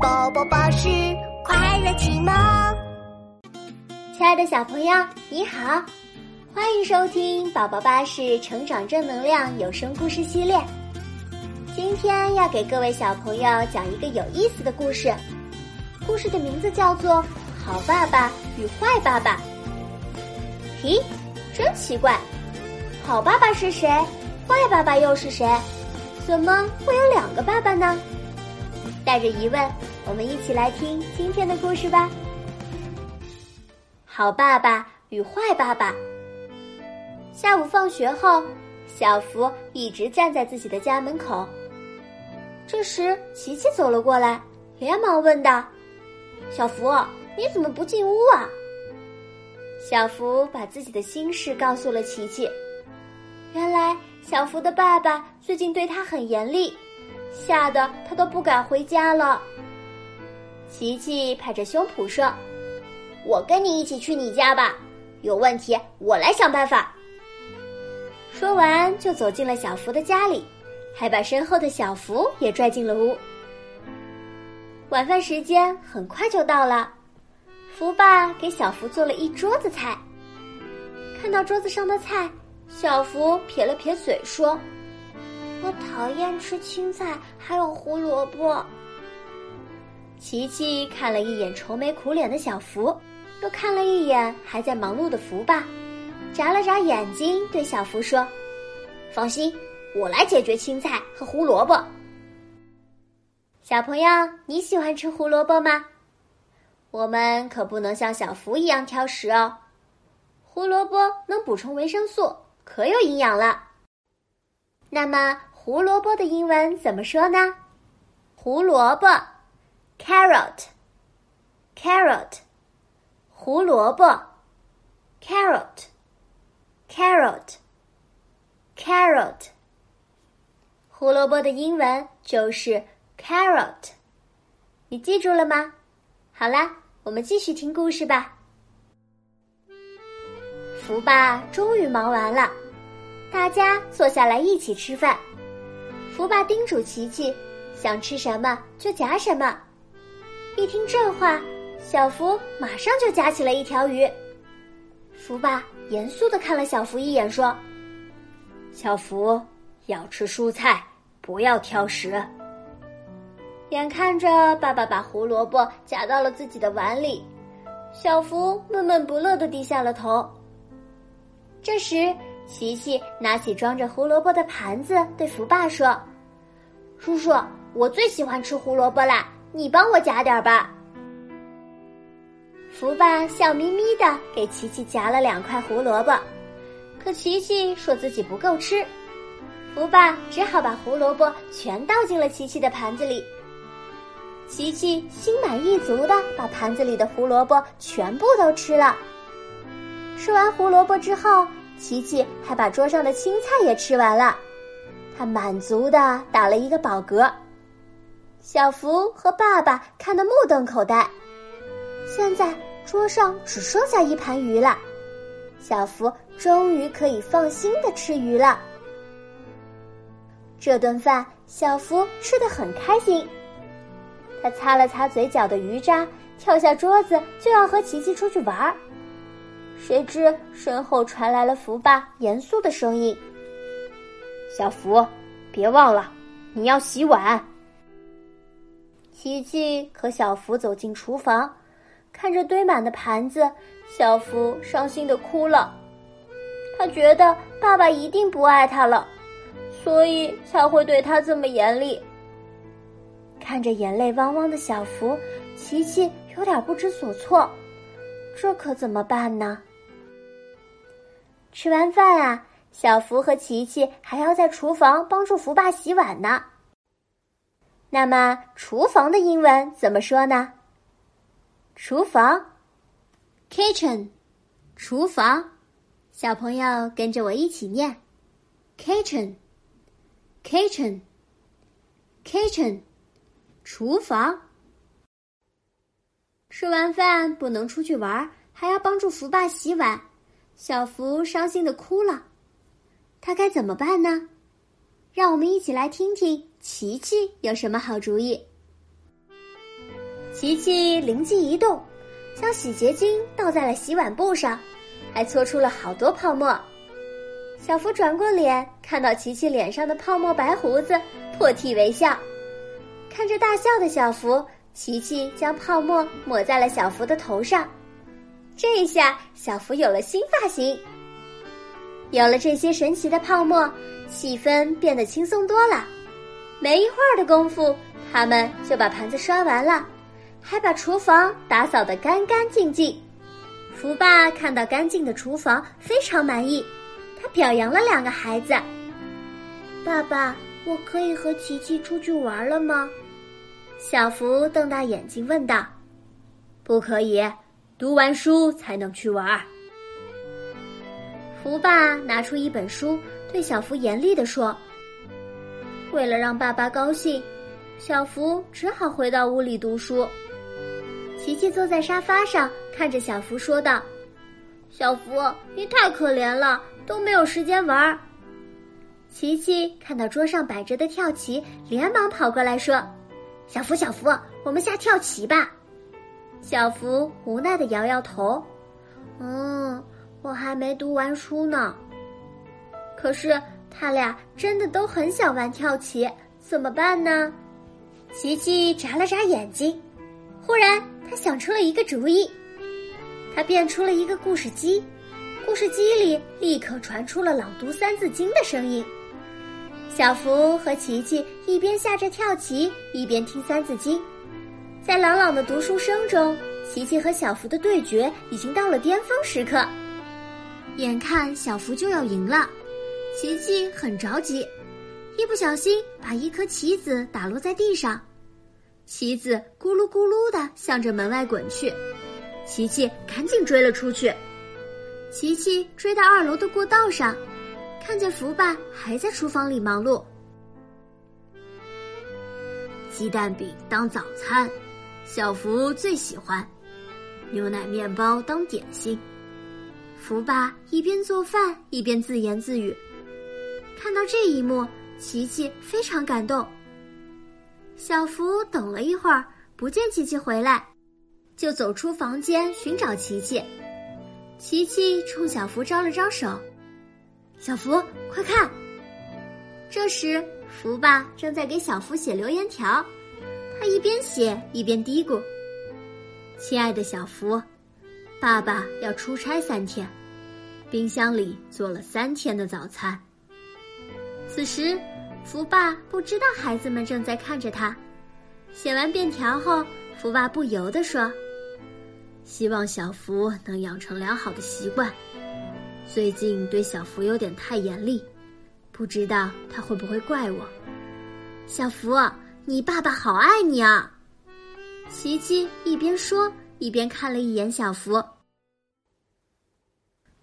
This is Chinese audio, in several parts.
宝宝巴士快乐启蒙。亲爱的小朋友，你好，欢迎收听宝宝巴士成长正能量有声故事系列。今天要给各位小朋友讲一个有意思的故事，故事的名字叫做《好爸爸与坏爸爸》。咦，真奇怪，好爸爸是谁？坏爸爸又是谁？怎么会有两个爸爸呢？带着疑问，我们一起来听今天的故事吧。好爸爸与坏爸爸。下午放学后，小福一直站在自己的家门口。这时，琪琪走了过来，连忙问道：“小福，你怎么不进屋啊？”小福把自己的心事告诉了琪琪。原来，小福的爸爸最近对他很严厉。吓得他都不敢回家了。琪琪拍着胸脯说：“我跟你一起去你家吧，有问题我来想办法。”说完就走进了小福的家里，还把身后的小福也拽进了屋。晚饭时间很快就到了，福爸给小福做了一桌子菜。看到桌子上的菜，小福撇了撇嘴说。我讨厌吃青菜，还有胡萝卜。琪琪看了一眼愁眉苦脸的小福，又看了一眼还在忙碌的福爸，眨了眨眼睛，对小福说：“放心，我来解决青菜和胡萝卜。”小朋友，你喜欢吃胡萝卜吗？我们可不能像小福一样挑食哦。胡萝卜能补充维生素，可有营养了。那么。胡萝卜的英文怎么说呢？胡萝卜，carrot，carrot，胡萝卜，carrot，carrot，carrot。胡萝卜的英文就是 carrot，你记住了吗？好啦，我们继续听故事吧。福爸终于忙完了，大家坐下来一起吃饭。福爸叮嘱琪琪：“想吃什么就夹什么。”一听这话，小福马上就夹起了一条鱼。福爸严肃的看了小福一眼，说：“小福要吃蔬菜，不要挑食。”眼看着爸爸把胡萝卜夹到了自己的碗里，小福闷闷不乐的低下了头。这时，琪琪拿起装着胡萝卜的盘子，对福爸说：“叔叔，我最喜欢吃胡萝卜啦，你帮我夹点吧。”福爸笑眯眯的给琪琪夹了两块胡萝卜，可琪琪说自己不够吃，福爸只好把胡萝卜全倒进了琪琪的盘子里。琪琪心满意足的把盘子里的胡萝卜全部都吃了。吃完胡萝卜之后。琪琪还把桌上的青菜也吃完了，他满足的打了一个饱嗝。小福和爸爸看得目瞪口呆。现在桌上只剩下一盘鱼了，小福终于可以放心的吃鱼了。这顿饭，小福吃的很开心。他擦了擦嘴角的鱼渣，跳下桌子就要和琪琪出去玩儿。谁知身后传来了福爸严肃的声音：“小福，别忘了，你要洗碗。”琪琪和小福走进厨房，看着堆满的盘子，小福伤心的哭了。他觉得爸爸一定不爱他了，所以才会对他这么严厉。看着眼泪汪汪的小福，琪琪有点不知所措，这可怎么办呢？吃完饭啊，小福和琪琪还要在厨房帮助福爸洗碗呢。那么，厨房的英文怎么说呢？厨房，kitchen，厨房。小朋友跟着我一起念：kitchen，kitchen，kitchen，厨房。吃完饭不能出去玩，还要帮助福爸洗碗。小福伤心的哭了，他该怎么办呢？让我们一起来听听琪琪有什么好主意。琪琪灵机一动，将洗洁精倒在了洗碗布上，还搓出了好多泡沫。小福转过脸，看到琪琪脸上的泡沫白胡子，破涕为笑。看着大笑的小福，琪琪将泡沫抹在了小福的头上。这一下，小福有了新发型。有了这些神奇的泡沫，气氛变得轻松多了。没一会儿的功夫，他们就把盘子刷完了，还把厨房打扫得干干净净。福爸看到干净的厨房，非常满意。他表扬了两个孩子。爸爸，我可以和琪琪出去玩了吗？小福瞪大眼睛问道。不可以，读完书才能去玩。福爸拿出一本书，对小福严厉地说：“为了让爸爸高兴，小福只好回到屋里读书。”琪琪坐在沙发上，看着小福说道：“小福，你太可怜了。”都没有时间玩。琪琪看到桌上摆着的跳棋，连忙跑过来说：“小福，小福，我们下跳棋吧。”小福无奈的摇摇头：“嗯，我还没读完书呢。”可是他俩真的都很想玩跳棋，怎么办呢？琪琪眨了眨眼睛，忽然他想出了一个主意，他变出了一个故事机。故事机里立刻传出了朗读《三字经》的声音。小福和琪琪一边下着跳棋，一边听《三字经》。在朗朗的读书声中，琪琪和小福的对决已经到了巅峰时刻。眼看小福就要赢了，琪琪很着急，一不小心把一颗棋子打落在地上，棋子咕噜咕噜的向着门外滚去。琪琪赶紧追了出去。琪琪追到二楼的过道上，看见福爸还在厨房里忙碌。鸡蛋饼当早餐，小福最喜欢；牛奶面包当点心。福爸一边做饭一边自言自语。看到这一幕，琪琪非常感动。小福等了一会儿，不见琪琪回来，就走出房间寻找琪琪。琪琪冲小福招了招手：“小福，快看！”这时，福爸正在给小福写留言条，他一边写一边嘀咕：“亲爱的小福，爸爸要出差三天，冰箱里做了三天的早餐。”此时，福爸不知道孩子们正在看着他。写完便条后，福爸不由得说。希望小福能养成良好的习惯。最近对小福有点太严厉，不知道他会不会怪我。小福，你爸爸好爱你啊！琪琪一边说一边看了一眼小福。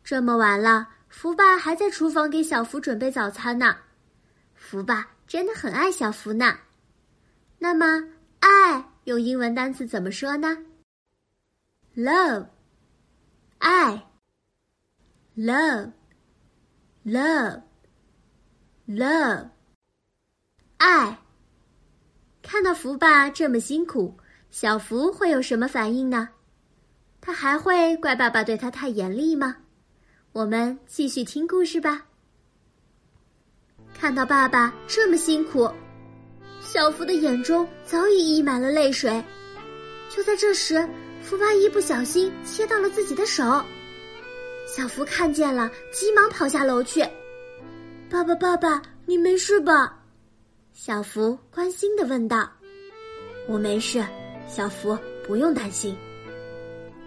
这么晚了，福爸还在厨房给小福准备早餐呢。福爸真的很爱小福呢。那么，爱用英文单词怎么说呢？Love，爱。Love，love，love，爱。看到福爸这么辛苦，小福会有什么反应呢？他还会怪爸爸对他太严厉吗？我们继续听故事吧。看到爸爸这么辛苦，小福的眼中早已溢满了泪水。就在这时。福爸一不小心切到了自己的手，小福看见了，急忙跑下楼去。爸爸，爸爸，你没事吧？小福关心的问道。我没事，小福不用担心。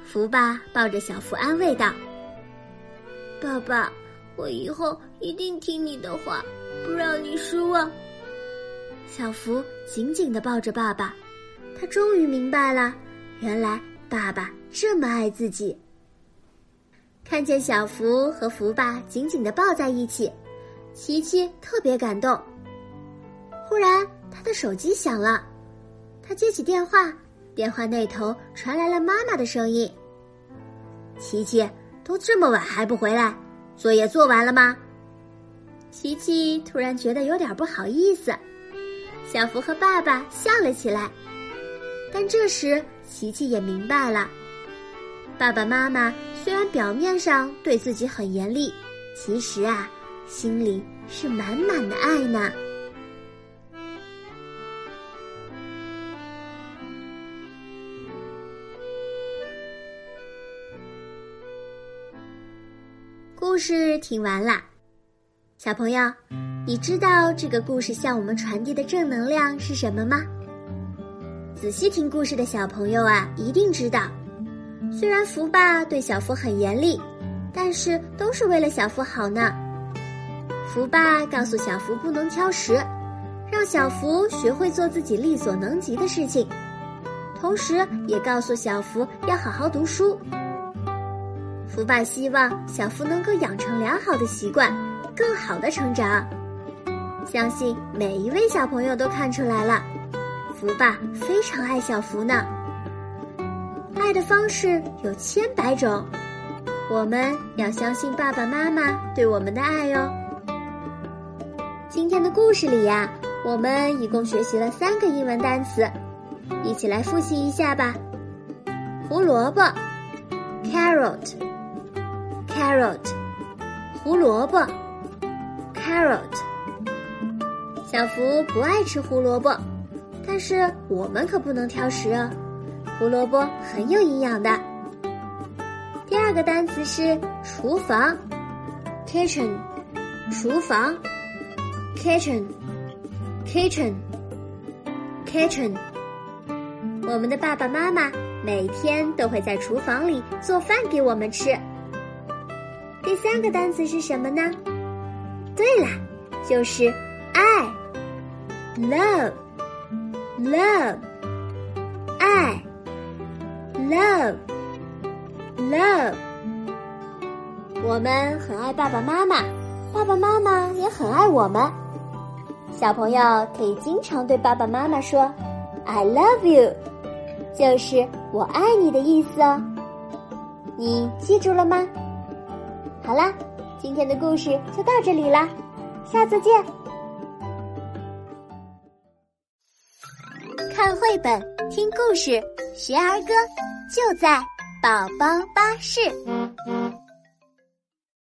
福爸抱着小福安慰道：“爸爸，我以后一定听你的话，不让你失望。”小福紧紧的抱着爸爸，他终于明白了，原来。爸爸这么爱自己，看见小福和福爸紧紧的抱在一起，琪琪特别感动。忽然，他的手机响了，他接起电话，电话那头传来了妈妈的声音：“琪琪，都这么晚还不回来，作业做完了吗？”琪琪突然觉得有点不好意思，小福和爸爸笑了起来，但这时。琪琪也明白了，爸爸妈妈虽然表面上对自己很严厉，其实啊，心里是满满的爱呢。故事听完啦，小朋友，你知道这个故事向我们传递的正能量是什么吗？仔细听故事的小朋友啊，一定知道，虽然福爸对小福很严厉，但是都是为了小福好呢。福爸告诉小福不能挑食，让小福学会做自己力所能及的事情，同时也告诉小福要好好读书。福爸希望小福能够养成良好的习惯，更好的成长。相信每一位小朋友都看出来了。福爸非常爱小福呢，爱的方式有千百种，我们要相信爸爸妈妈对我们的爱哟。今天的故事里呀，我们一共学习了三个英文单词，一起来复习一下吧。胡萝卜，carrot carrot，胡萝卜，carrot。小福不爱吃胡萝卜。但是我们可不能挑食哦，胡萝卜很有营养的。第二个单词是厨房，kitchen，厨房，kitchen，kitchen，kitchen。我们的爸爸妈妈每天都会在厨房里做饭给我们吃。第三个单词是什么呢？对了，就是爱，love。love，爱，love，love。我们很爱爸爸妈妈，爸爸妈妈也很爱我们。小朋友可以经常对爸爸妈妈说 “I love you”，就是我爱你的意思哦。你记住了吗？好啦，今天的故事就到这里啦，下次见。看绘本，听故事，学儿歌，就在宝宝巴士。